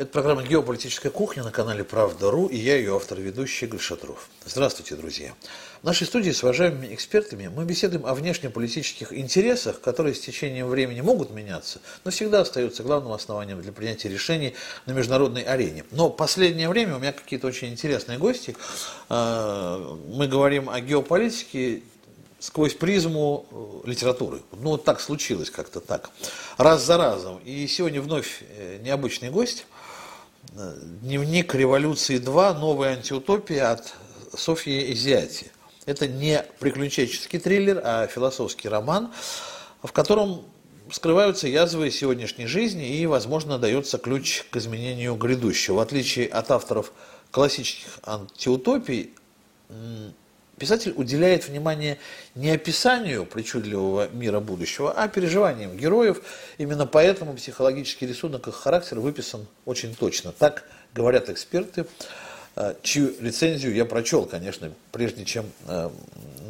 Это программа «Геополитическая кухня» на канале «Правда.ру» и я, ее автор-ведущий Игорь Шатров. Здравствуйте, друзья. В нашей студии с уважаемыми экспертами мы беседуем о внешнеполитических интересах, которые с течением времени могут меняться, но всегда остаются главным основанием для принятия решений на международной арене. Но в последнее время у меня какие-то очень интересные гости. А, мы говорим о геополитике сквозь призму э, литературы. Ну, вот так случилось как-то так. Раз за разом. И сегодня вновь э, необычный гость – Дневник революции 2. Новая антиутопия от Софьи Изиати. Это не приключенческий триллер, а философский роман, в котором скрываются язвы сегодняшней жизни и, возможно, дается ключ к изменению грядущего. В отличие от авторов классических антиутопий, Писатель уделяет внимание не описанию причудливого мира будущего, а переживаниям героев. Именно поэтому психологический рисунок их характера выписан очень точно. Так говорят эксперты, э, чью рецензию я прочел, конечно, прежде чем э,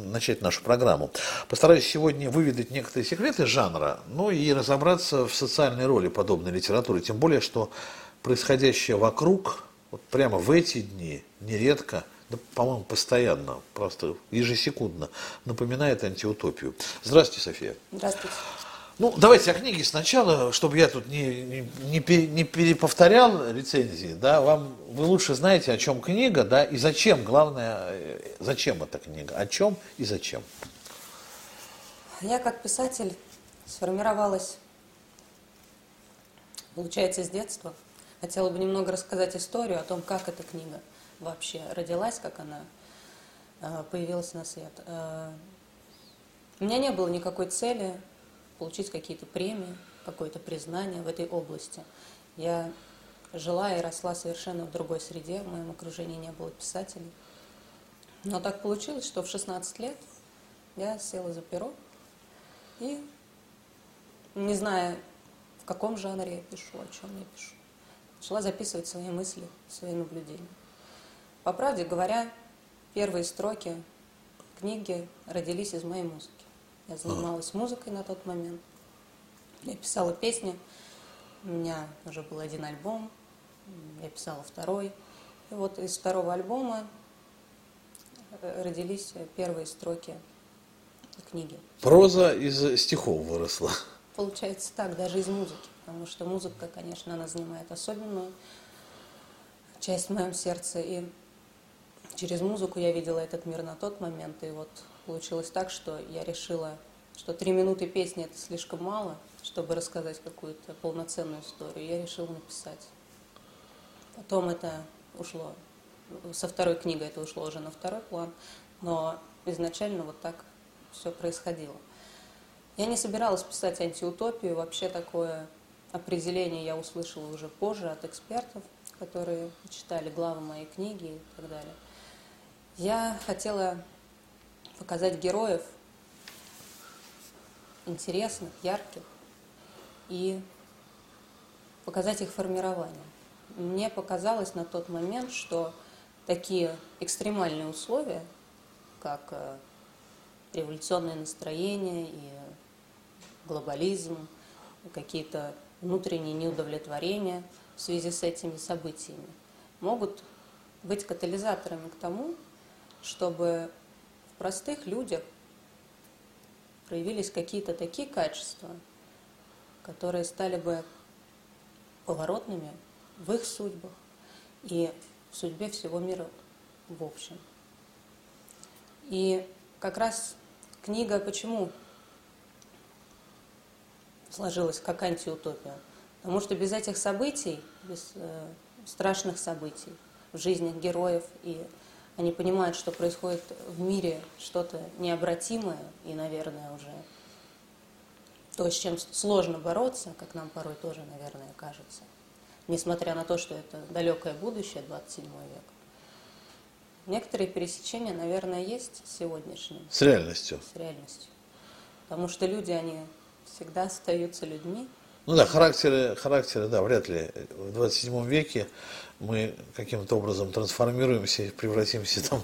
начать нашу программу. Постараюсь сегодня выведать некоторые секреты жанра, ну и разобраться в социальной роли подобной литературы. Тем более, что происходящее вокруг, вот прямо в эти дни, нередко – да, по-моему, постоянно, просто ежесекундно напоминает антиутопию. Здравствуйте, София. Здравствуйте. Ну, давайте о книге сначала, чтобы я тут не, не, не, не переповторял рецензии, да, вам, вы лучше знаете, о чем книга, да, и зачем, главное, э, зачем эта книга, о чем и зачем. Я как писатель сформировалась, получается, с детства. Хотела бы немного рассказать историю о том, как эта книга – вообще родилась, как она э, появилась на свет. Э, у меня не было никакой цели получить какие-то премии, какое-то признание в этой области. Я жила и росла совершенно в другой среде, в моем окружении не было писателей. Но так получилось, что в 16 лет я села за перо и, не зная, в каком жанре я пишу, о чем я пишу, начала записывать свои мысли, свои наблюдения. По правде говоря, первые строки книги родились из моей музыки. Я занималась музыкой на тот момент. Я писала песни. У меня уже был один альбом. Я писала второй. И вот из второго альбома э, родились первые строки книги. Проза из стихов выросла. Получается так, даже из музыки. Потому что музыка, конечно, она занимает особенную часть в моем сердце. И через музыку я видела этот мир на тот момент, и вот получилось так, что я решила, что три минуты песни это слишком мало, чтобы рассказать какую-то полноценную историю. Я решила написать. Потом это ушло, со второй книгой это ушло уже на второй план, но изначально вот так все происходило. Я не собиралась писать антиутопию, вообще такое определение я услышала уже позже от экспертов, которые читали главы моей книги и так далее. Я хотела показать героев интересных, ярких и показать их формирование. Мне показалось на тот момент, что такие экстремальные условия, как э, революционное настроение и глобализм, какие-то внутренние неудовлетворения в связи с этими событиями, могут быть катализаторами к тому, чтобы в простых людях проявились какие-то такие качества, которые стали бы поворотными в их судьбах и в судьбе всего мира в общем. И как раз книга почему сложилась как антиутопия? Потому что без этих событий, без э, страшных событий в жизнях героев и они понимают, что происходит в мире что-то необратимое и, наверное, уже то, с чем сложно бороться, как нам порой тоже, наверное, кажется, несмотря на то, что это далекое будущее, 27 век. Некоторые пересечения, наверное, есть сегодняшним. С реальностью. С реальностью. Потому что люди, они всегда остаются людьми. Ну да, характеры, характеры, да, вряд ли в 27 веке мы каким-то образом трансформируемся, превратимся там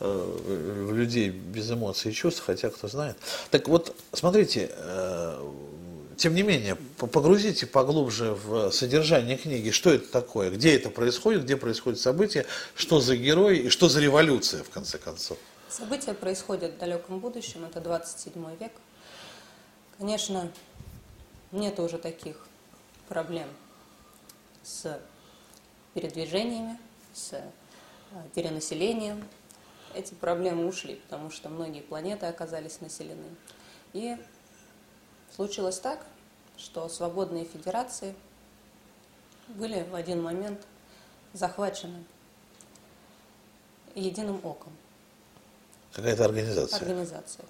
э, в людей без эмоций и чувств, хотя кто знает. Так вот, смотрите, э, тем не менее, погрузите поглубже в содержание книги, что это такое, где это происходит, где происходит событие, что за герой и что за революция, в конце концов. События происходят в далеком будущем, это 27 век. Конечно, нет уже таких проблем с передвижениями, с э, перенаселением. Эти проблемы ушли, потому что многие планеты оказались населены. И случилось так, что свободные федерации были в один момент захвачены единым оком. Какая-то организация. Организация,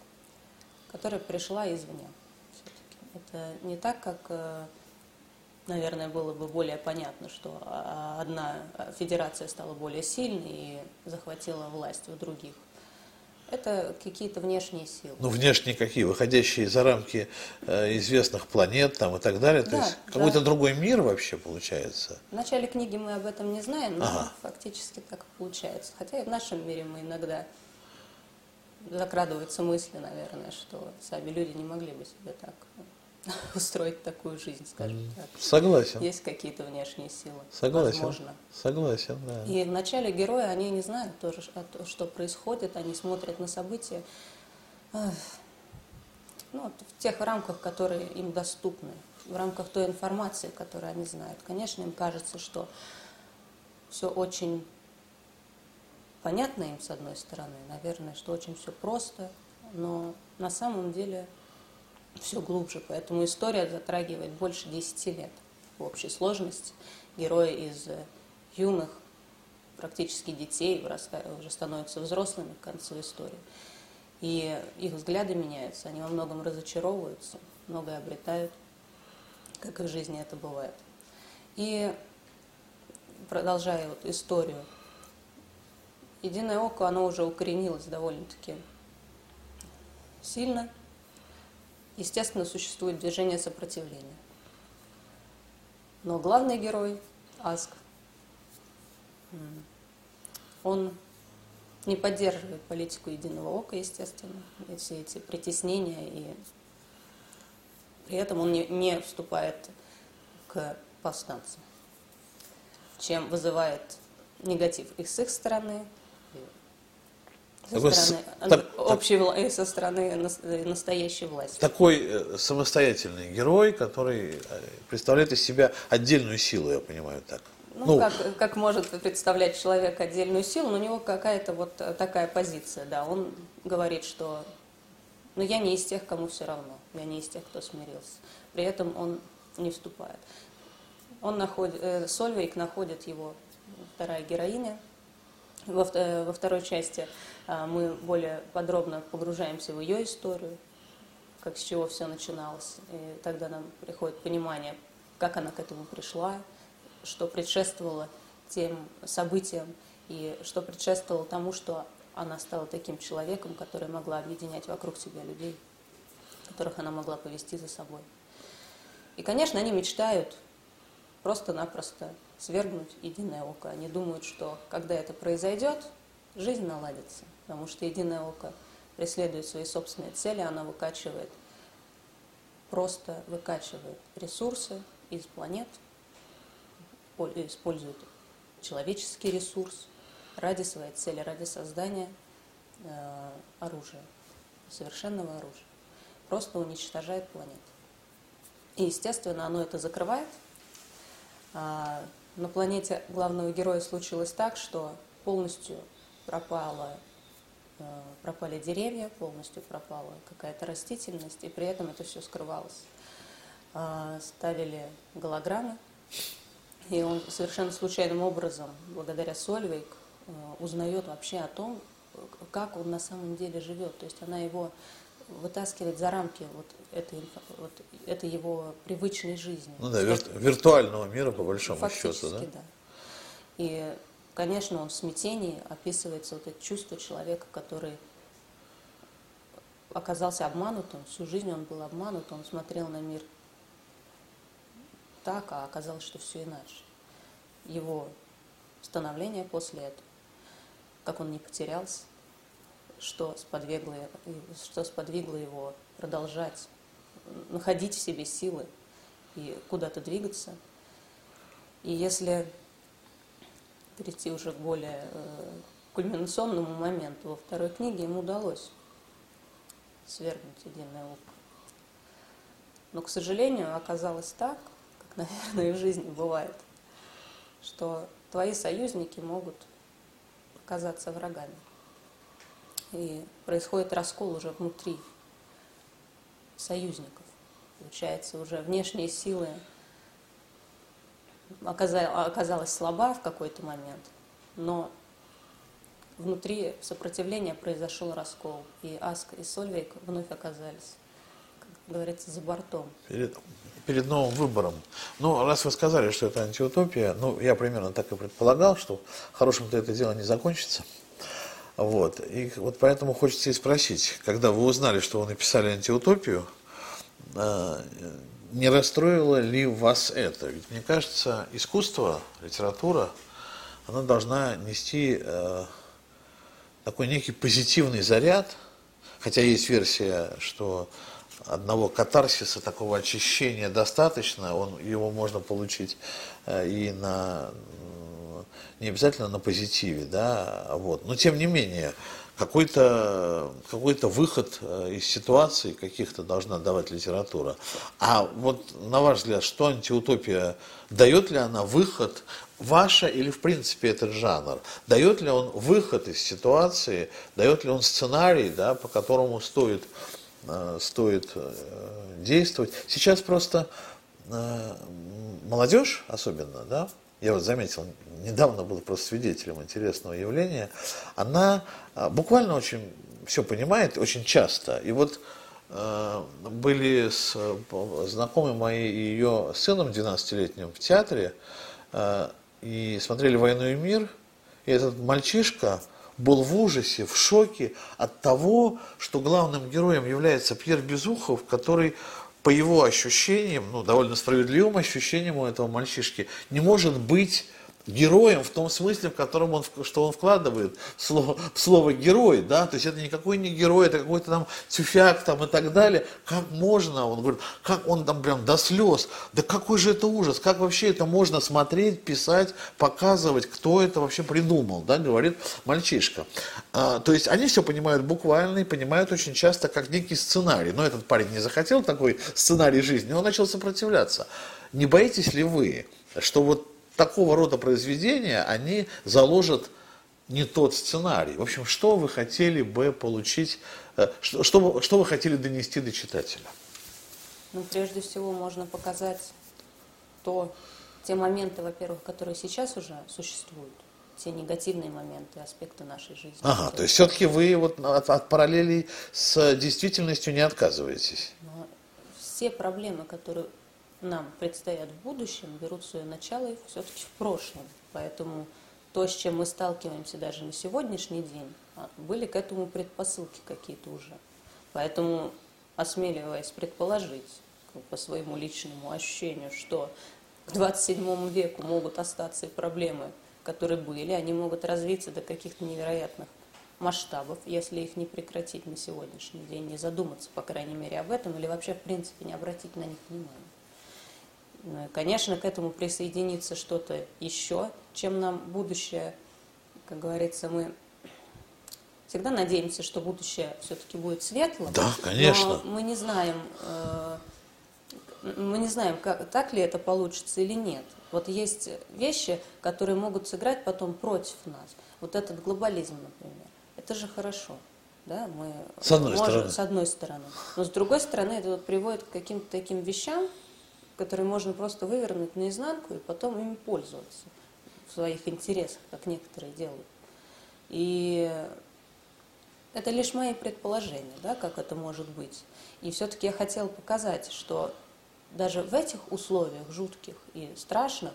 которая пришла извне. Это не так, как, э, наверное, было бы более понятно, что а, одна федерация стала более сильной и захватила власть у других. Это какие-то внешние силы. Ну, внешние какие? Выходящие за рамки э, известных планет там, и так далее? Да, То есть да. какой-то другой мир вообще получается? В начале книги мы об этом не знаем, но ага. фактически так получается. Хотя и в нашем мире мы иногда закрадываются мысли, наверное, что сами люди не могли бы себе так устроить такую жизнь, скажем так. Согласен. Есть какие-то внешние силы. Согласен. Возможно. Согласен, да. И вначале герои, они не знают тоже, что происходит, они смотрят на события ну, в тех рамках, которые им доступны, в рамках той информации, которую они знают. Конечно, им кажется, что все очень понятно им, с одной стороны, наверное, что очень все просто, но на самом деле все глубже. Поэтому история затрагивает больше 10 лет в общей сложности. Герои из э, юных, практически детей, уже становятся взрослыми к концу истории. И их взгляды меняются, они во многом разочаровываются, многое обретают, как и в жизни это бывает. И продолжая вот историю единое око, оно уже укоренилось довольно-таки сильно. Естественно, существует движение сопротивления. Но главный герой, Аск, он не поддерживает политику единого ока, естественно, и все эти притеснения, и при этом он не, не вступает к повстанцам, чем вызывает негатив и с их стороны, со стороны так, общей так, со стороны настоящей власти. Такой э, самостоятельный герой, который э, представляет из себя отдельную силу, я понимаю так. Ну, ну как, как может представлять человек отдельную силу, но у него какая-то вот такая позиция, да. Он говорит, что ну, я не из тех, кому все равно, я не из тех, кто смирился. При этом он не вступает. Он находит, э, Сольвейк находит его, вторая героиня, во, э, во второй части а, мы более подробно погружаемся в ее историю, как с чего все начиналось. И тогда нам приходит понимание, как она к этому пришла, что предшествовало тем событиям и что предшествовало тому, что она стала таким человеком, который могла объединять вокруг себя людей, которых она могла повести за собой. И, конечно, они мечтают просто-напросто свергнуть единое око. Они думают, что когда это произойдет, жизнь наладится потому что единое око преследует свои собственные цели, она выкачивает, просто выкачивает ресурсы из планет, использует человеческий ресурс ради своей цели, ради создания э, оружия, совершенного оружия. Просто уничтожает планету. И, естественно, оно это закрывает. А на планете главного героя случилось так, что полностью пропала Э, пропали деревья, полностью пропала какая-то растительность, и при этом это все скрывалось. А, ставили голограммы, и он совершенно случайным образом, благодаря Сольвейк, э, узнает вообще о том, как он на самом деле живет. То есть она его вытаскивает за рамки вот этой, вот этой его привычной жизни. Ну да, вир, виртуального мира, по большому счету, да? да. И конечно, он в смятении описывается вот это чувство человека, который оказался обманутым, всю жизнь он был обманут, он смотрел на мир так, а оказалось, что все иначе. Его становление после этого, как он не потерялся, что сподвигло, что сподвигло его продолжать находить в себе силы и куда-то двигаться. И если перейти уже к более э, кульминационному моменту, во второй книге ему удалось свергнуть единое око. Но, к сожалению, оказалось так, как, наверное, и в жизни бывает, что твои союзники могут оказаться врагами. И происходит раскол уже внутри союзников. Получается, уже внешние силы оказалась слаба в какой-то момент, но внутри сопротивления произошел раскол, и Аск и Сольвейк вновь оказались, как говорится, за бортом. Перед, перед новым выбором. Ну, раз вы сказали, что это антиутопия, ну, я примерно так и предполагал, что хорошим-то это дело не закончится. Вот. И вот поэтому хочется и спросить, когда вы узнали, что вы написали антиутопию, а, не расстроило ли вас это? Ведь мне кажется, искусство, литература, она должна нести э, такой некий позитивный заряд, хотя есть версия, что одного катарсиса, такого очищения достаточно, он, его можно получить э, и на, не обязательно на позитиве, да, вот. но тем не менее, какой-то какой выход э, из ситуации каких-то должна давать литература. А вот на ваш взгляд, что антиутопия, дает ли она выход ваша или в принципе этот жанр? Дает ли он выход из ситуации, дает ли он сценарий, да, по которому стоит, э, стоит э, действовать? Сейчас просто молодежь особенно, да, я вот заметил, недавно был просто свидетелем интересного явления, она буквально очень все понимает, очень часто. И вот были с, знакомы мои и ее сыном 12-летним в театре, и смотрели «Войну и мир», и этот мальчишка был в ужасе, в шоке от того, что главным героем является Пьер Безухов, который по его ощущениям, ну, довольно справедливым ощущениям у этого мальчишки, не может быть героем в том смысле, в котором он, что он вкладывает слово, слово герой, да, то есть это никакой не герой, это какой-то там тюфяк там и так далее, как можно, он говорит, как он там прям до слез, да какой же это ужас, как вообще это можно смотреть, писать, показывать, кто это вообще придумал, да, говорит мальчишка. А, то есть они все понимают буквально и понимают очень часто как некий сценарий, но этот парень не захотел такой сценарий жизни, он начал сопротивляться. Не боитесь ли вы, что вот такого рода произведения, они заложат не тот сценарий. В общем, что вы хотели бы получить, э, что, что, что вы хотели донести до читателя? Ну, прежде всего, можно показать то, те моменты, во-первых, которые сейчас уже существуют, те негативные моменты, аспекты нашей жизни. Ага, то есть все-таки вы вот от, от параллелей с действительностью не отказываетесь? Но все проблемы, которые нам предстоят в будущем, берут свое начало все-таки в прошлом. Поэтому то, с чем мы сталкиваемся даже на сегодняшний день, а, были к этому предпосылки какие-то уже. Поэтому, осмеливаясь предположить по своему личному ощущению, что к 27 веку могут остаться и проблемы, которые были, они могут развиться до каких-то невероятных масштабов, если их не прекратить на сегодняшний день, не задуматься, по крайней мере, об этом, или вообще, в принципе, не обратить на них внимания. Ну конечно, к этому присоединится что-то еще, чем нам будущее, как говорится, мы всегда надеемся, что будущее все-таки будет светлым. Да, конечно. Но мы не знаем, э, мы не знаем, как, так ли это получится или нет. Вот есть вещи, которые могут сыграть потом против нас. Вот этот глобализм, например. Это же хорошо. Да, мы с одной можем, стороны. С одной стороны. Но с другой стороны, это вот приводит к каким-то таким вещам, которые можно просто вывернуть наизнанку и потом ими пользоваться в своих интересах, как некоторые делают. И это лишь мои предположения, да, как это может быть. И все-таки я хотела показать, что даже в этих условиях жутких и страшных,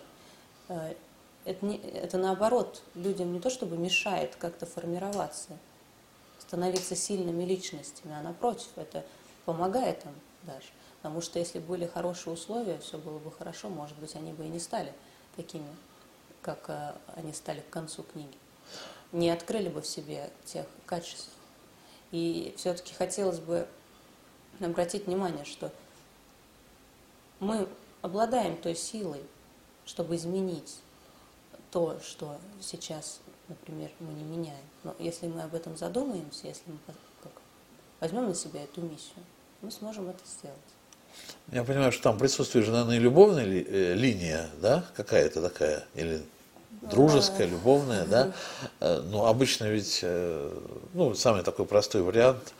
э, это, не, это наоборот людям не то чтобы мешает как-то формироваться, становиться сильными личностями, а напротив, это помогает им даже. Потому что если были хорошие условия, все было бы хорошо, может быть, они бы и не стали такими, как э, они стали к концу книги. Не открыли бы в себе тех качеств. И все-таки хотелось бы обратить внимание, что мы обладаем той силой, чтобы изменить то, что сейчас, например, мы не меняем. Но если мы об этом задумаемся, если мы возьмем на себя эту миссию, мы сможем это сделать. Я понимаю, что там присутствует же, наверное, любовная ли, э, линия, да, какая-то такая, или дружеская, любовная, да. Э, Но обычно ведь, э, ну, самый такой простой вариант,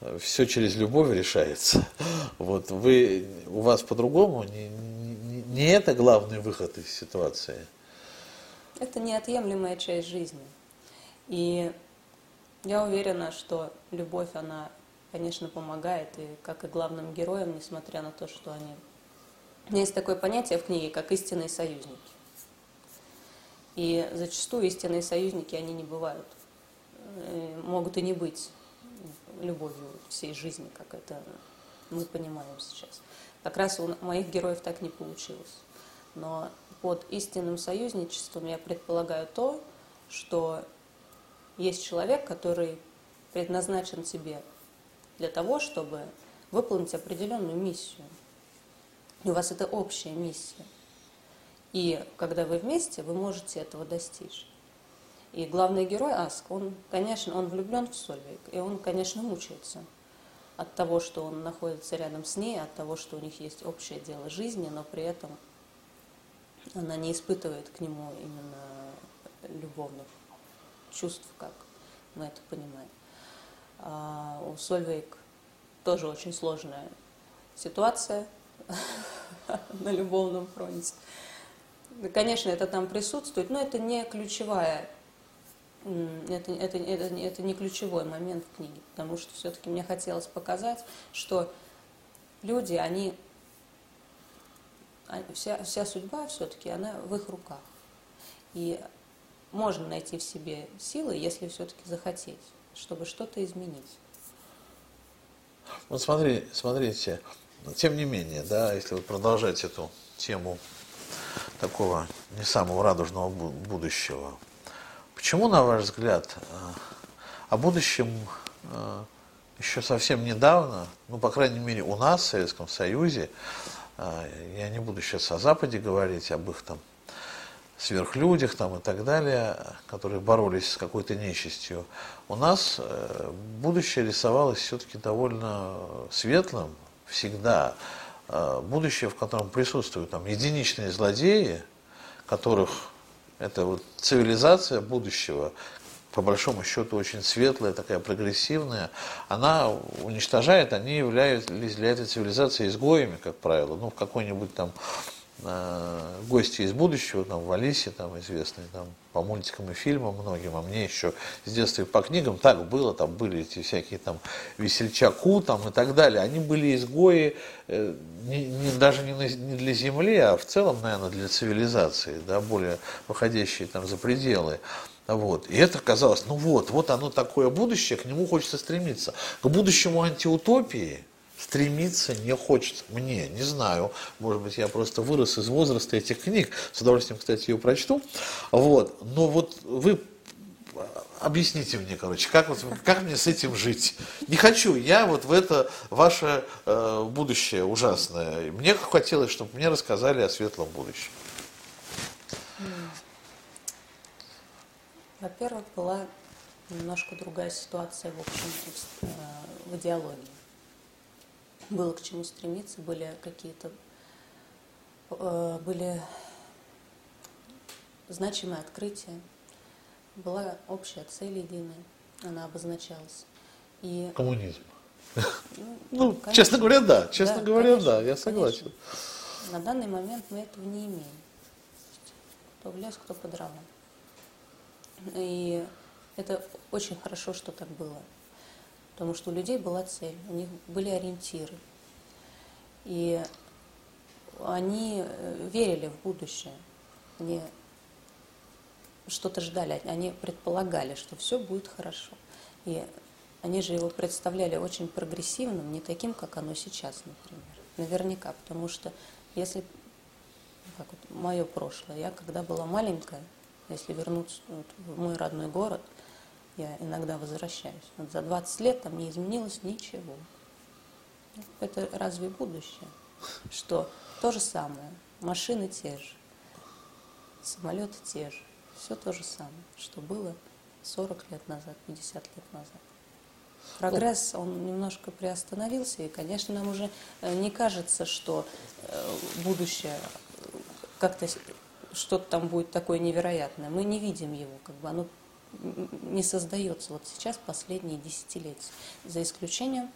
э, все через любовь решается. Вот вы, у вас по-другому, не, не, не это главный выход из ситуации. Это неотъемлемая часть жизни. И я уверена, что любовь, она, конечно, помогает, и как и главным героям, несмотря на то, что они... Есть такое понятие в книге, как истинные союзники. И зачастую истинные союзники, они не бывают. Э, могут и не быть любовью всей жизни, как это мы понимаем сейчас. Как раз у моих героев так не получилось. Но под истинным союзничеством я предполагаю то, что есть человек, который предназначен тебе для того, чтобы выполнить определенную миссию. И у вас это общая миссия. И когда вы вместе, вы можете этого достичь. И главный герой Аск, он, конечно, он влюблен в Сольвейк, и он, конечно, мучается от того, что он находится рядом с ней, от того, что у них есть общее дело жизни, но при этом она не испытывает к нему именно любовных чувств, как мы это понимаем. А у Сольвейк тоже очень сложная ситуация на любовном фронте. Конечно, это там присутствует, но это не ключевая, это, это, это, это не ключевой момент в книге, потому что все-таки мне хотелось показать, что люди, они, вся, вся судьба все-таки, она в их руках. И можно найти в себе силы, если все-таки захотеть, чтобы что-то изменить. Вот смотри, смотрите, тем не менее, да, если вот продолжать эту тему такого не самого радужного будущего. Почему, на ваш взгляд, э, о будущем э, еще совсем недавно, ну, по крайней мере, у нас, в Советском Союзе, э, я не буду сейчас о Западе говорить, об их там сверхлюдях там и так далее, которые боролись с какой-то нечистью, у нас будущее рисовалось все-таки довольно светлым всегда. Э, будущее, в котором присутствуют там единичные злодеи, которых это вот цивилизация будущего, по большому счету очень светлая, такая прогрессивная, она уничтожает, они являлись для этой цивилизации изгоями, как правило, ну, в какой-нибудь там э, гости из будущего, там, в Алисе, там, известные, там, по мультикам и фильмам многим, а мне еще с детства и по книгам так было, там были эти всякие там весельчаку там и так далее, они были изгои э, не, не, даже не, на, не для земли, а в целом, наверное, для цивилизации, да, более выходящие там за пределы. Вот. И это казалось, ну вот, вот оно такое будущее, к нему хочется стремиться. К будущему антиутопии – стремиться не хочется. Мне, не знаю, может быть, я просто вырос из возраста этих книг, с удовольствием, кстати, ее прочту. Вот. Но вот вы объясните мне, короче, как, вот, как мне с этим жить? Не хочу я вот в это ваше э, будущее ужасное. Мне хотелось, чтобы мне рассказали о светлом будущем. Во-первых, была немножко другая ситуация, в общем, э, в идеологии было к чему стремиться, были какие-то э, были значимые открытия, была общая цель единая, она обозначалась. И... Коммунизм. Ну, ну конечно, честно говоря, да. Честно да, говоря, конечно, да, я согласен. Конечно. На данный момент мы этого не имеем. Кто в лес, кто по дровам. И это очень хорошо, что так было потому что у людей была цель, у них были ориентиры. И они э, верили в будущее, они что-то ждали, они предполагали, что все будет хорошо. И они же его представляли очень прогрессивным, не таким, как оно сейчас, например. Наверняка, потому что если, как вот мое прошлое, я когда была маленькая, если вернуться вот, в мой родной город – я иногда возвращаюсь. Вот за 20 лет там не изменилось ничего. Это разве будущее? Что То же самое. Машины те же. Самолеты те же. Все то же самое, что было 40 лет назад, 50 лет назад. Прогресс, он немножко приостановился, и, конечно, нам уже э, не кажется, что э, будущее э, как-то что-то там будет такое невероятное. Мы не видим его, как бы оно не создается вот сейчас последние десятилетия, за исключением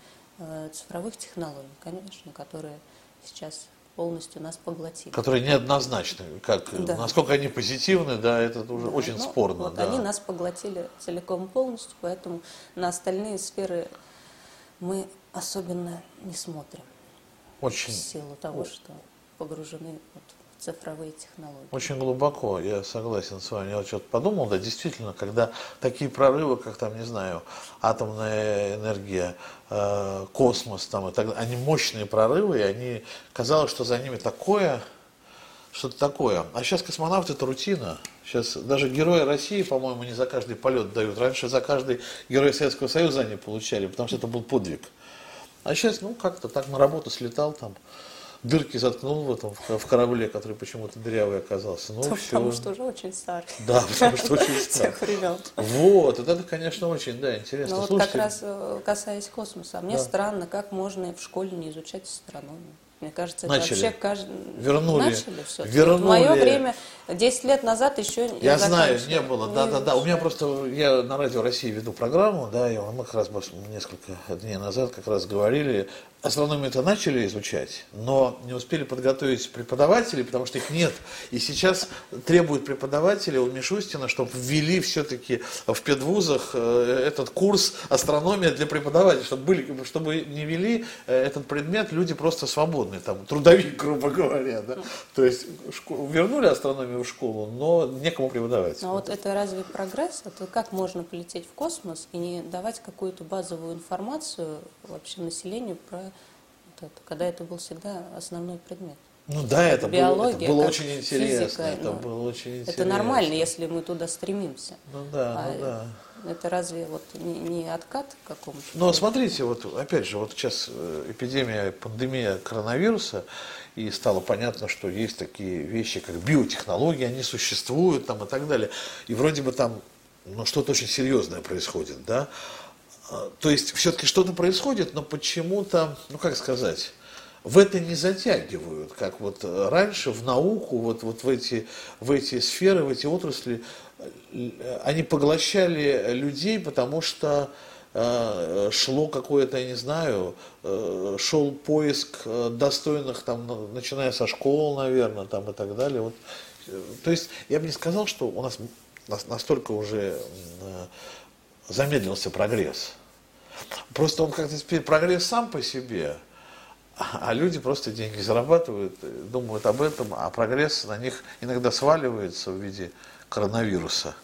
цифровых технологий, конечно, которые сейчас полностью нас поглотили. Которые неоднозначны. Как, да. Насколько они позитивны, да, это уже да, очень ну, спорно. Вот да. Они нас поглотили целиком полностью, поэтому на остальные сферы мы особенно не смотрим. Очень. В силу того, что погружены вот цифровые технологии. Очень глубоко, я согласен с вами. Я вот что-то подумал, да, действительно, когда такие прорывы, как там, не знаю, атомная энергия, э, космос, там, и так они мощные прорывы, и они, казалось, что за ними такое, что-то такое. А сейчас космонавты это рутина. Сейчас даже герои России, по-моему, не за каждый полет дают. Раньше за каждый герой Советского Союза они получали, потому что это был подвиг. А сейчас, ну, как-то так на работу слетал там дырки заткнул в этом в корабле, который почему-то дырявый оказался. Ну, потому, все. что уже очень старый. Да, потому что очень старый. Тех времен. Вот, это, конечно, очень, да, интересно. Но вот как раз э, касаясь космоса, мне да. странно, как можно в школе не изучать астрономию. Мне кажется, это начали. вообще каждый... Вернули. Начали все. Вернули. В мое время, 10 лет назад еще Я знаю, не было. Да, да, да. У меня просто, я на Радио России веду программу, да, и мы как раз несколько дней назад как раз говорили астрономию это начали изучать, но не успели подготовить преподавателей, потому что их нет. И сейчас требуют преподавателя у Мишустина, чтобы ввели все-таки в педвузах э, этот курс астрономия для преподавателей, чтобы, были, чтобы не вели э, этот предмет люди просто свободные, там, трудовик, грубо говоря. Да? То есть вернули астрономию в школу, но некому преподавать. А вот это разве прогресс? Это как можно полететь в космос и не давать какую-то базовую информацию вообще населению про вот это, когда это был всегда основной предмет. Ну да, это, Биология, было, это было очень интересно. Физика, это ну, было очень интересно. Это нормально, если мы туда стремимся. Ну да, а ну да. Это разве вот не, не откат к какому-то? Но смотрите, вот опять же, вот сейчас э, эпидемия, пандемия коронавируса, и стало понятно, что есть такие вещи, как биотехнологии, они существуют там и так далее. И вроде бы там ну, что-то очень серьезное происходит, да. А, то есть все-таки что-то происходит, но почему-то, ну как сказать, в это не затягивают, как вот раньше в науку, вот, вот в, эти, в эти сферы, в эти отрасли, э, они поглощали людей, потому что шло какое-то, я не знаю, э, шел поиск э, достойных, там, начиная со школ, наверное, там и так далее. Вот. Э, то есть я бы не сказал, что у нас настолько уже замедлился прогресс. Просто он как-то теперь прогресс сам по себе, а люди просто деньги зарабатывают, думают об этом, а прогресс на них иногда сваливается в виде коронавируса.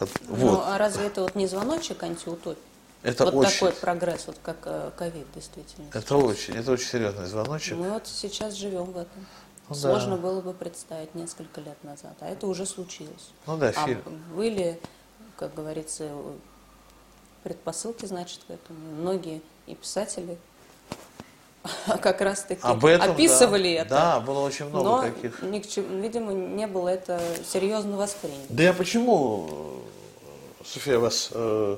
Ну, вот. Ну, а разве это вот не звоночек антиутопии? Это вот очень, такой прогресс, вот как э, ковид, действительно. Это сейчас. очень, это очень серьезный звоночек. Мы вот сейчас живем в этом. Ну, Сложно да. было бы представить несколько лет назад, а это уже случилось. Ну да, а были, как говорится, предпосылки, значит, к этому. Многие и писатели как раз таки Об этом, описывали да. это. Да, было очень много но таких. Ни к чему, видимо, не было это серьезно воспринято. Да я почему, София, вас э,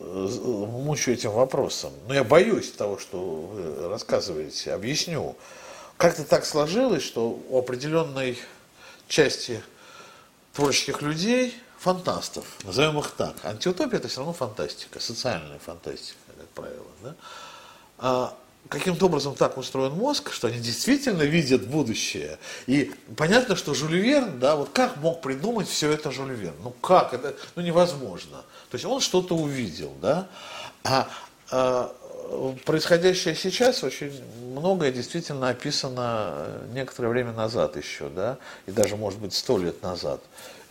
мучаю этим вопросом? Но ну, я боюсь того, что вы рассказываете. Объясню. Как-то так сложилось, что у определенной части творческих людей фантастов, назовем их так. Антиутопия это все равно фантастика, социальная фантастика, как правило. Да? Каким-то образом так устроен мозг, что они действительно видят будущее. И понятно, что Жюль Верн, да, вот как мог придумать все это Жюль Верн? Ну как? Это ну, невозможно. То есть он что-то увидел, да? А, а происходящее сейчас очень многое действительно описано некоторое время назад еще, да, и даже, может быть, сто лет назад.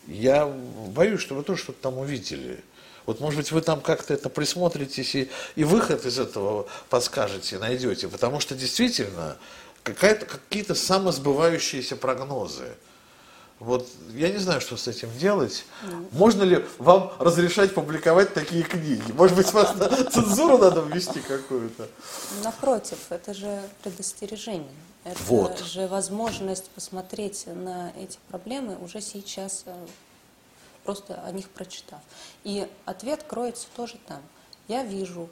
Я боюсь, что вы тоже что-то там увидели. Вот, может быть, вы там как-то это присмотритесь и, и выход из этого подскажете, найдете. Потому что действительно какие-то самосбывающиеся прогнозы. Вот я не знаю, что с этим делать. Можно ли вам разрешать публиковать такие книги? Может быть, вас на цензуру надо ввести какую-то? Напротив, это же предостережение. Это Вот. же возможность посмотреть на эти проблемы уже сейчас, э, просто о них прочитав. И ответ кроется тоже там. Я вижу,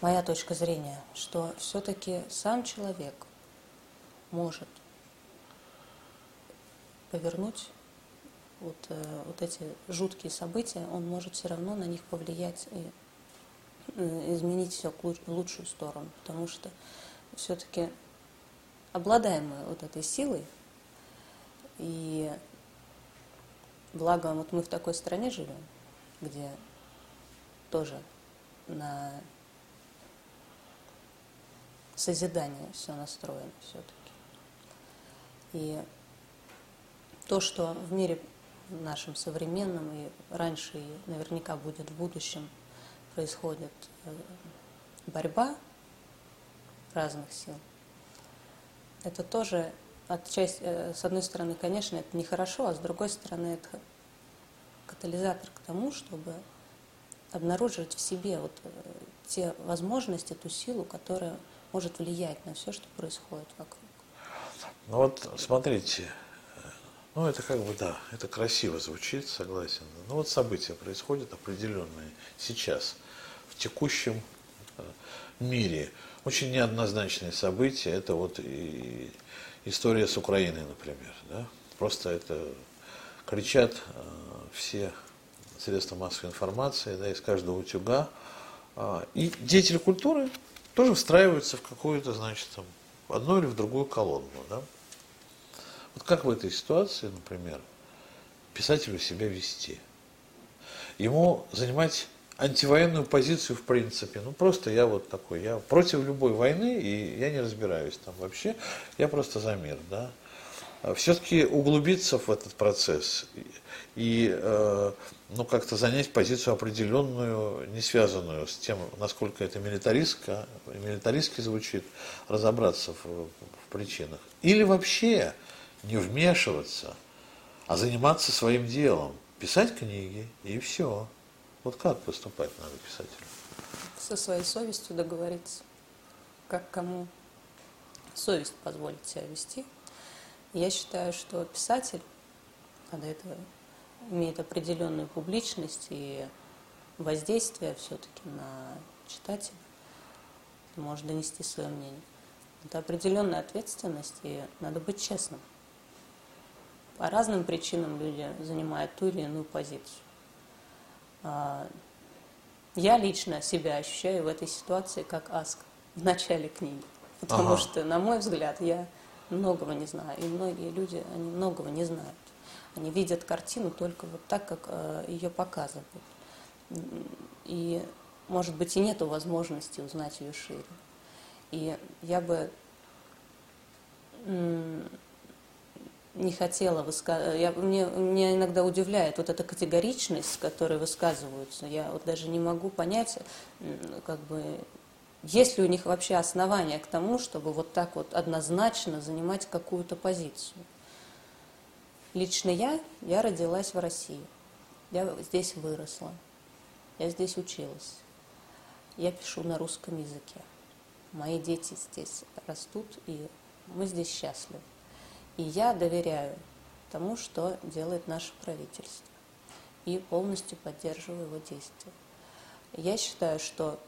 моя точка зрения, что все-таки сам человек может повернуть вот, э, вот эти жуткие события, он может все равно на них повлиять и э, изменить все луч- в лучшую сторону, потому что все-таки обладаем мы вот этой силой, и благо вот мы в такой стране живем, где тоже на созидание все настроено все-таки. И то, что в мире нашем современном и раньше, и наверняка будет в будущем, происходит э, борьба разных сил, это тоже отчасти, э, с одной стороны, конечно, это нехорошо, а с другой стороны, это катализатор к тому, чтобы обнаружить в себе вот э, те возможности, ту силу, которая может влиять на все, что происходит вокруг. Ну вот, смотрите, ну это как бы, да, это красиво звучит, согласен. Ну вот события происходят определенные сейчас, в текущем э, мире. Очень неоднозначные события, это вот и история с Украиной, например, да. Просто это кричат э, все средства массовой информации, да, из каждого утюга. А, И деятели культуры тоже встраиваются в какую-то, значит, там, одну или в другую колонну, да. Вот как в этой ситуации, например, писателю себя вести? Ему занимать антивоенную позицию в принципе. Ну, просто я вот такой, я против любой войны, и я не разбираюсь там вообще, я просто за мир, да. Все-таки углубиться в этот процесс и, э, ну, как-то занять позицию определенную, не связанную с тем, насколько это милитаристско, милитаристски звучит, разобраться в, в причинах. Или вообще не вмешиваться, а заниматься своим делом, писать книги и все. Вот как поступать надо писателю? Со своей совестью договориться, как кому совесть позволит себя вести. Я считаю, что писатель, а до этого имеет определенную публичность и воздействие все-таки на читателя, может донести свое мнение. Это определенная ответственность, и надо быть честным. По разным причинам люди занимают ту или иную позицию. А, Я лично себя ощущаю в этой ситуации как Аска в начале книги. Потому Ага. что, на мой взгляд, я многого не знаю. И многие люди, они многого не знают. Они видят картину только вот так, как э, ее показывают. И, может быть, и нету возможности узнать ее шире. И я бы не хотела высказывать. Я, мне, меня иногда удивляет вот эта категоричность, с которой высказываются. Я вот даже не могу понять, как бы, есть ли у них вообще основания к тому, чтобы вот так вот однозначно занимать какую-то позицию. Лично я, я родилась в России. Я здесь выросла. Я здесь училась. Я пишу на русском языке. Мои дети здесь растут, и мы здесь счастливы. И я доверяю тому, что делает наше правительство. И полностью поддерживаю его действия. Я считаю, что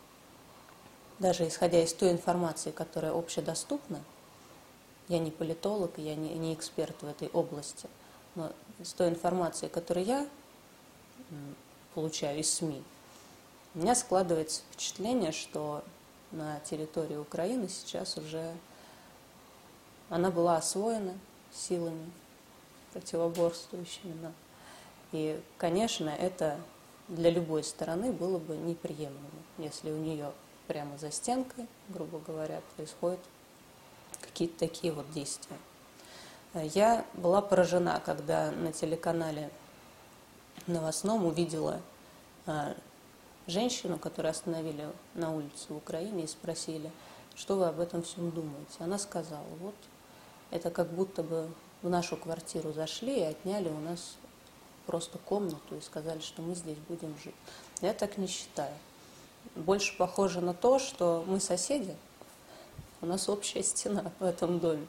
даже исходя из той информации, которая общедоступна, я не политолог, я не, не эксперт в этой области, но с той информацией, которую я получаю из СМИ, у меня складывается впечатление, что на территории Украины сейчас уже она была освоена силами, противоборствующими нам. И, конечно, это для любой стороны было бы неприемлемо, если у нее прямо за стенкой, грубо говоря, происходят какие-то такие вот действия. Я была поражена, когда на телеканале новостном увидела а, женщину, которую остановили на улице в Украине и спросили, что вы об этом всем думаете. Она сказала, вот это как будто бы в нашу квартиру зашли и отняли у нас просто комнату и сказали, что мы здесь будем жить. Я так не считаю. Больше похоже на то, что мы соседи, у нас общая стена в этом доме.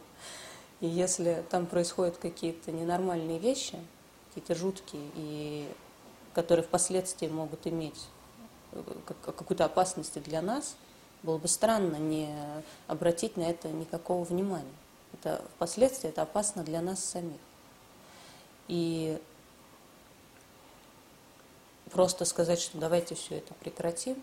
И если там происходят какие-то ненормальные вещи, какие-то жуткие, и которые впоследствии могут иметь э, какую-то опасность для нас, было бы странно не обратить на это никакого внимания. Это впоследствии это опасно для нас самих. И просто сказать, что давайте все это прекратим,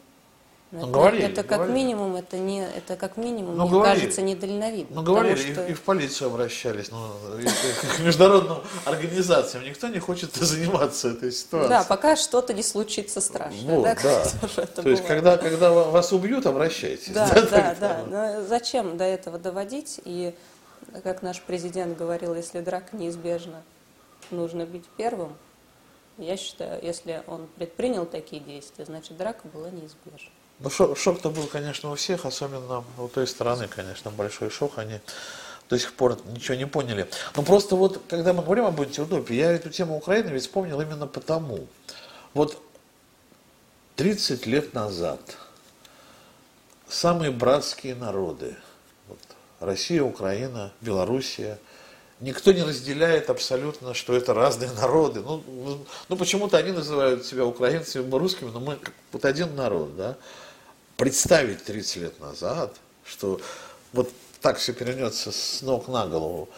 ну, говорили, это как говорили. минимум, это не, это как минимум, ну, мне говорили. кажется, недальновидно. Ну, говорили, что... и, и в полицию обращались, ну, и, к международным организациям. Никто не хочет заниматься этой ситуацией. Да, пока что-то не случится страшно. Вот, да, да. То бывает. есть, когда, когда вас убьют, обращайтесь. Да, да, да. да. Но зачем до этого доводить? И, как наш президент говорил, если драка неизбежна, нужно быть первым. Я считаю, если он предпринял такие действия, значит, драка была неизбежна. Ну, шок, шок-то был, конечно, у всех, особенно у той стороны, конечно, большой шок. Они до сих пор ничего не поняли. Но просто вот, когда мы говорим об антиутопии, я эту тему Украины ведь вспомнил именно потому. Вот 30 лет назад самые братские народы, Россия, Украина, Белоруссия, никто не разделяет абсолютно, что это разные народы. Ну, ну почему-то они называют себя украинцами, русскими, но мы вот один народ, да представить 30 лет назад, что вот так все перенется с ног на голову,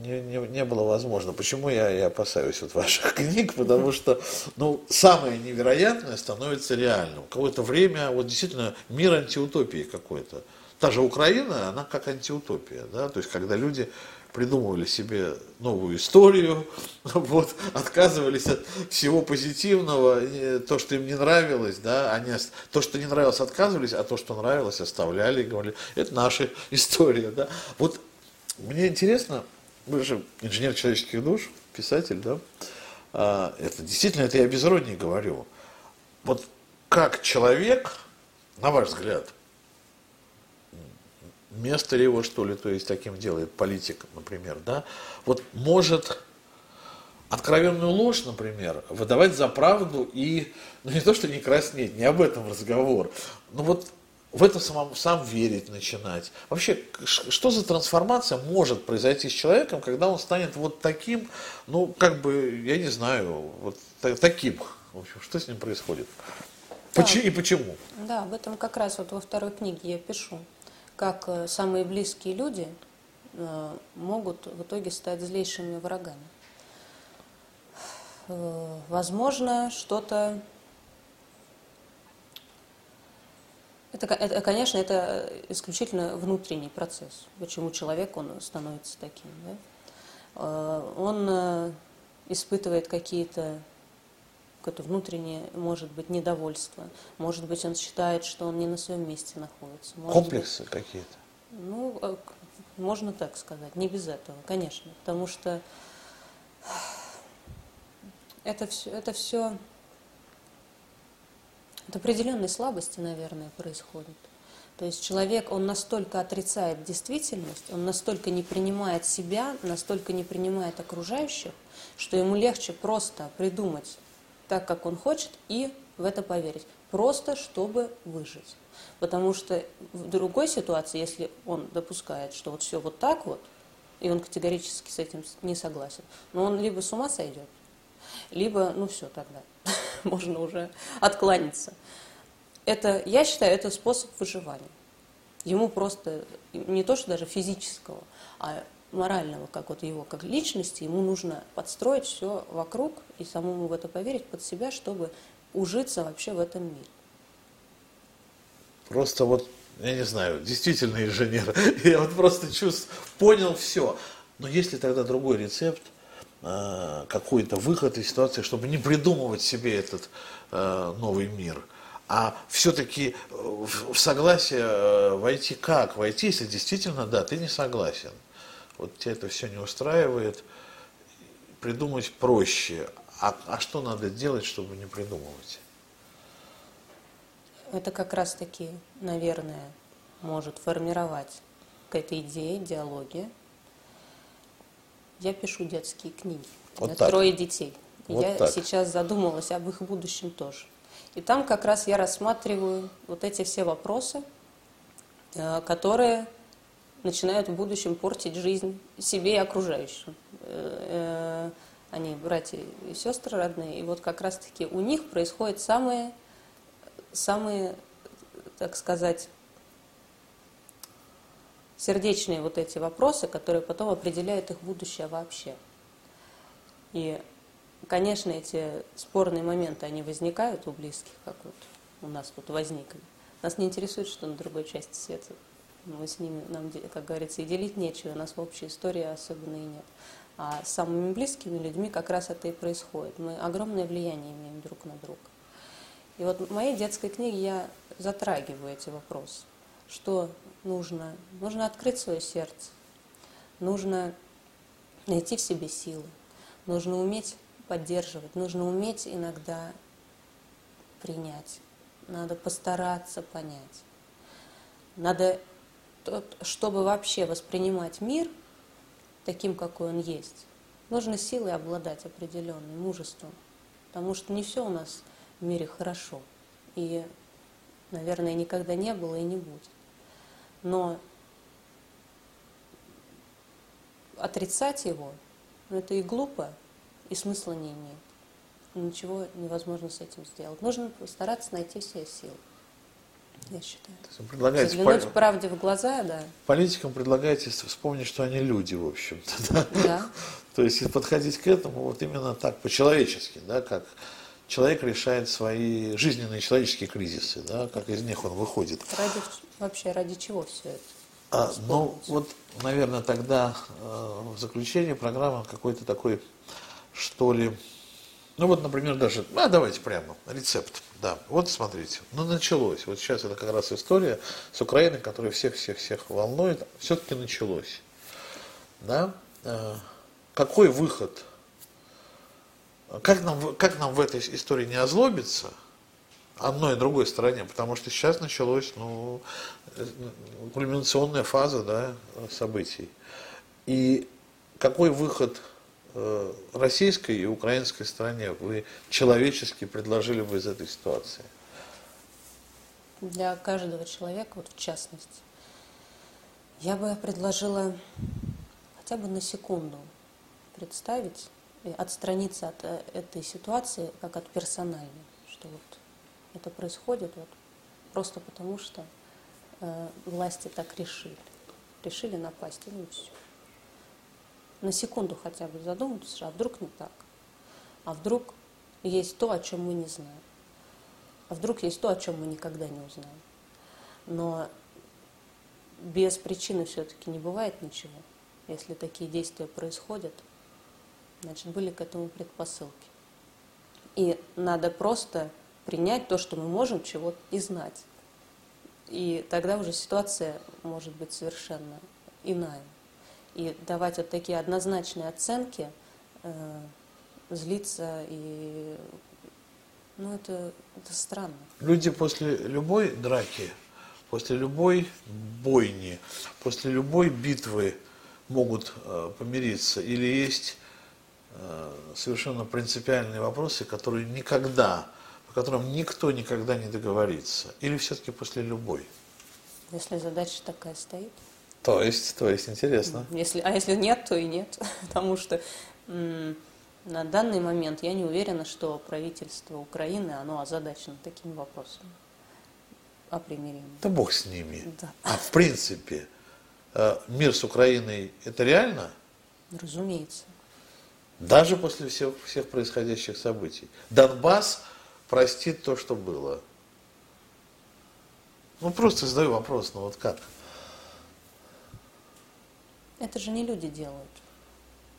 не, не, не было возможно. Почему я, я опасаюсь вот ваших книг? Потому что ну, самое невероятное становится реальным. Какое-то время, вот действительно, мир антиутопии какой-то. Та же Украина, она как антиутопия. Да? То есть, когда люди придумывали себе новую историю, вот, отказывались от всего позитивного, то, что им не нравилось, да, они, то, что не нравилось, отказывались, а то, что нравилось, оставляли и говорили, это наша история, да. Вот мне интересно, вы же инженер человеческих душ, писатель, да, а, это действительно, это я без иронии говорю, вот как человек, на ваш взгляд, место ли его, что ли, то есть таким делает политик, например, да, вот может откровенную ложь, например, выдавать за правду и, ну не то, что не краснеть, не об этом разговор, но вот в это самом, сам верить начинать. Вообще, что за трансформация может произойти с человеком, когда он станет вот таким, ну, как бы, я не знаю, вот таким, в общем, что с ним происходит? Да. И почему? Да, об этом как раз вот во второй книге я пишу как э, самые близкие люди э, могут в итоге стать злейшими врагами. Э, возможно, что-то... Это, это, конечно, это исключительно внутренний процесс. Почему человек он становится таким? Да? Он испытывает какие-то какое-то внутреннее, может быть, недовольство. Может быть, он считает, что он не на своем месте находится. Может Комплексы быть, какие-то? Ну, э, можно так сказать, не без этого, конечно. Потому что это все, это все от определенной слабости, наверное, происходит. То есть человек, он настолько отрицает действительность, он настолько не принимает себя, настолько не принимает окружающих, что ему легче просто придумать так, как он хочет, и в это поверить. Просто чтобы выжить. Потому что в другой ситуации, если он допускает, что вот все вот так вот, и он категорически с этим не согласен, но он либо с ума сойдет, либо, ну все тогда, можно уже откланяться. Это, я считаю, это способ выживания. Ему просто не то, что даже физического, а морального, как вот его, как личности, ему нужно подстроить все вокруг и самому в это поверить под себя, чтобы ужиться вообще в этом мире. Просто вот, я не знаю, действительно инженер, я вот просто чувств, понял все. Но если тогда другой рецепт, э, какой-то выход из ситуации, чтобы не придумывать себе этот э, новый мир, а все-таки в согласие э, войти как? Войти, если действительно, да, ты не согласен вот тебя это все не устраивает, придумать проще. А, а что надо делать, чтобы не придумывать? Это как раз-таки, наверное, может формировать какая-то идея, идеология. Я пишу детские книги. Вот меня так. трое детей. Вот я так. сейчас задумалась об их будущем тоже. И там как раз я рассматриваю вот эти все вопросы, э, которые начинают в будущем портить жизнь себе и окружающим. Э, э, Они братья и сестры родные, и вот как раз-таки у них происходят самые, самые, так сказать, сердечные вот эти вопросы, которые потом определяют их будущее вообще. И, конечно, эти спорные моменты, они возникают у близких, как вот у нас тут возникли. Нас не интересует, что на другой части света. Мы с ними, нам, как говорится, и делить нечего, у нас в общей истории особенно и нет. А с самыми близкими людьми как раз это и происходит. Мы огромное влияние имеем друг на друга. И вот в моей детской книге я затрагиваю эти вопросы. Что нужно? Нужно открыть свое сердце. Нужно найти в себе силы. Нужно уметь поддерживать. Нужно уметь иногда принять. Надо постараться понять. Надо, чтобы вообще воспринимать мир таким, какой он есть, нужно силой обладать определенной, мужеством. Потому что не все у нас в мире хорошо. И, наверное, никогда не было и не будет. Но отрицать его, ну, это и глупо, и смысла не имеет. Ничего невозможно с этим сделать. Нужно постараться найти все силы, я считаю. Заглянуть пол- правде в глаза, да. политикам предлагаете вспомнить, что они люди, в общем-то, да? Да. То есть подходить к этому вот именно так, по-человечески, да, как человек решает свои жизненные человеческие кризисы, да, как из них он выходит. Ради, вообще, ради чего все это? А, ну, вот, наверное, тогда э, в заключение программы какой-то такой, что ли, ну вот, например, даже, а давайте прямо, рецепт, да, вот смотрите, ну началось, вот сейчас это как раз история с Украиной, которая всех-всех-всех волнует, все-таки началось, да, Э, какой выход, как нам, как нам в этой истории не озлобиться, одной и другой стороне, потому что сейчас началось, ну, э, кульминационная фаза, да, событий. И какой выход российской и украинской стороне вы человечески предложили бы из этой ситуации? Для каждого человека, вот в частности, я бы предложила хотя бы на секунду представить и отстраниться от э, этой ситуации как от персональной, что вот это происходит вот просто потому, что э, власти так решили. Решили напасть, и ну все. На секунду хотя бы задуматься, а вдруг не так? А вдруг есть то, о чем мы не знаем? А вдруг есть то, о чем мы никогда не узнаем? Но без причины все-таки не бывает ничего. Если такие действия происходят, значит, были к этому предпосылки. И надо просто принять то, что мы можем чего и знать. И тогда уже ситуация может быть совершенно иная. И давать вот такие однозначные оценки, э, злиться и... Ну, это, это странно. Люди после любой драки, после любой бойни, после любой битвы могут э, помириться? Или есть э, совершенно принципиальные вопросы, которые никогда, по которым никто никогда не договорится? Или все-таки после любой? Если задача такая стоит. То есть, то есть, интересно. Если, а если нет, то и нет. Потому что на данный момент я не уверена, что правительство Украины, оно озадачено такими вопросами о примирении. Да бог с ними. Да. А в принципе, э, мир с Украиной это реально? Разумеется. Даже после всех, всех происходящих событий. Донбасс простит то, что было. Ну, просто задаю вопрос, ну вот как? Это же не люди делают.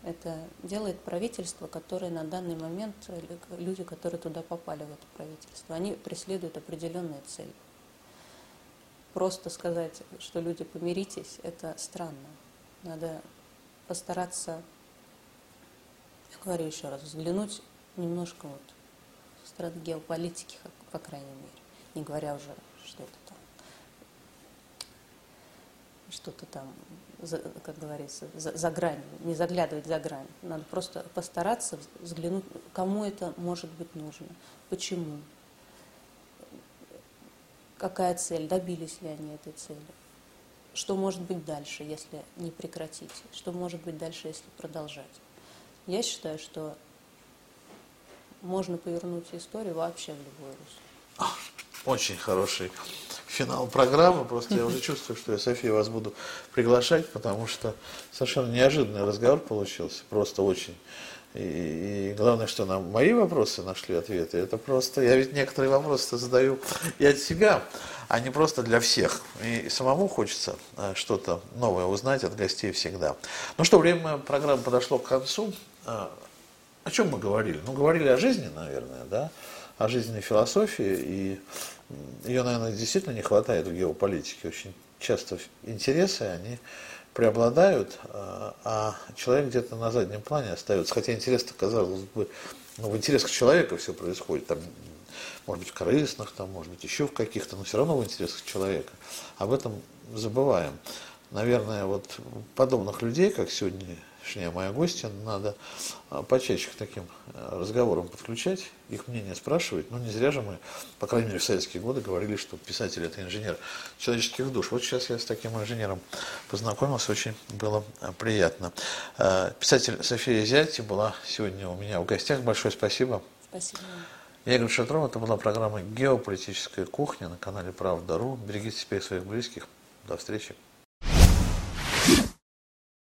Это делает правительство, которое на данный момент, люди, которые туда попали в это правительство, они преследуют определенные цели. Просто сказать, что люди помиритесь, это странно. Надо постараться, я говорю еще раз, взглянуть немножко вот со стороны геополитики, по крайней мере, не говоря уже что-то что-то там, за, как говорится, за, за грань, не заглядывать за грань. Надо просто постараться взглянуть, кому это может быть нужно, почему, какая цель, добились ли они этой цели, что может быть дальше, если не прекратить, что может быть дальше, если продолжать. Я считаю, что можно повернуть историю вообще в любой русло. Очень хороший финал программы. Просто я уже чувствую, что я, София, вас буду приглашать, потому что совершенно неожиданный разговор получился. Просто очень. И, и главное, что на мои вопросы нашли ответы. Это просто, я ведь некоторые вопросы задаю и от себя, а не просто для всех. И самому хочется э, что-то новое узнать от гостей всегда. Ну что, время программы подошло к концу. Э, о чем мы говорили? Ну, говорили о жизни, наверное, да, о жизненной философии, и ее, наверное, действительно не хватает в геополитике. Очень часто интересы, они преобладают, а, а человек где-то на заднем плане остается. Хотя интерес-то, казалось бы, ну, в интересах человека все происходит, там, может быть, в корыстных, там, может быть, еще в каких-то, но все равно в интересах человека. Об этом забываем. Наверное, вот подобных людей, как сегодня точнее моя гостья, надо а, почаще к таким а, разговорам подключать, их мнение спрашивать. Ну, не зря же мы, по крайней мере, в советские годы говорили, что писатель – это инженер человеческих душ. Вот сейчас я с таким инженером познакомился, очень было а, приятно. Писатель София Зяти была сегодня у меня в гостях. Большое спасибо. Спасибо. Я Игорь Шатров. Это была программа «Геополитическая кухня» на канале «Правда.ру». Берегите себя и своих близких. До встречи.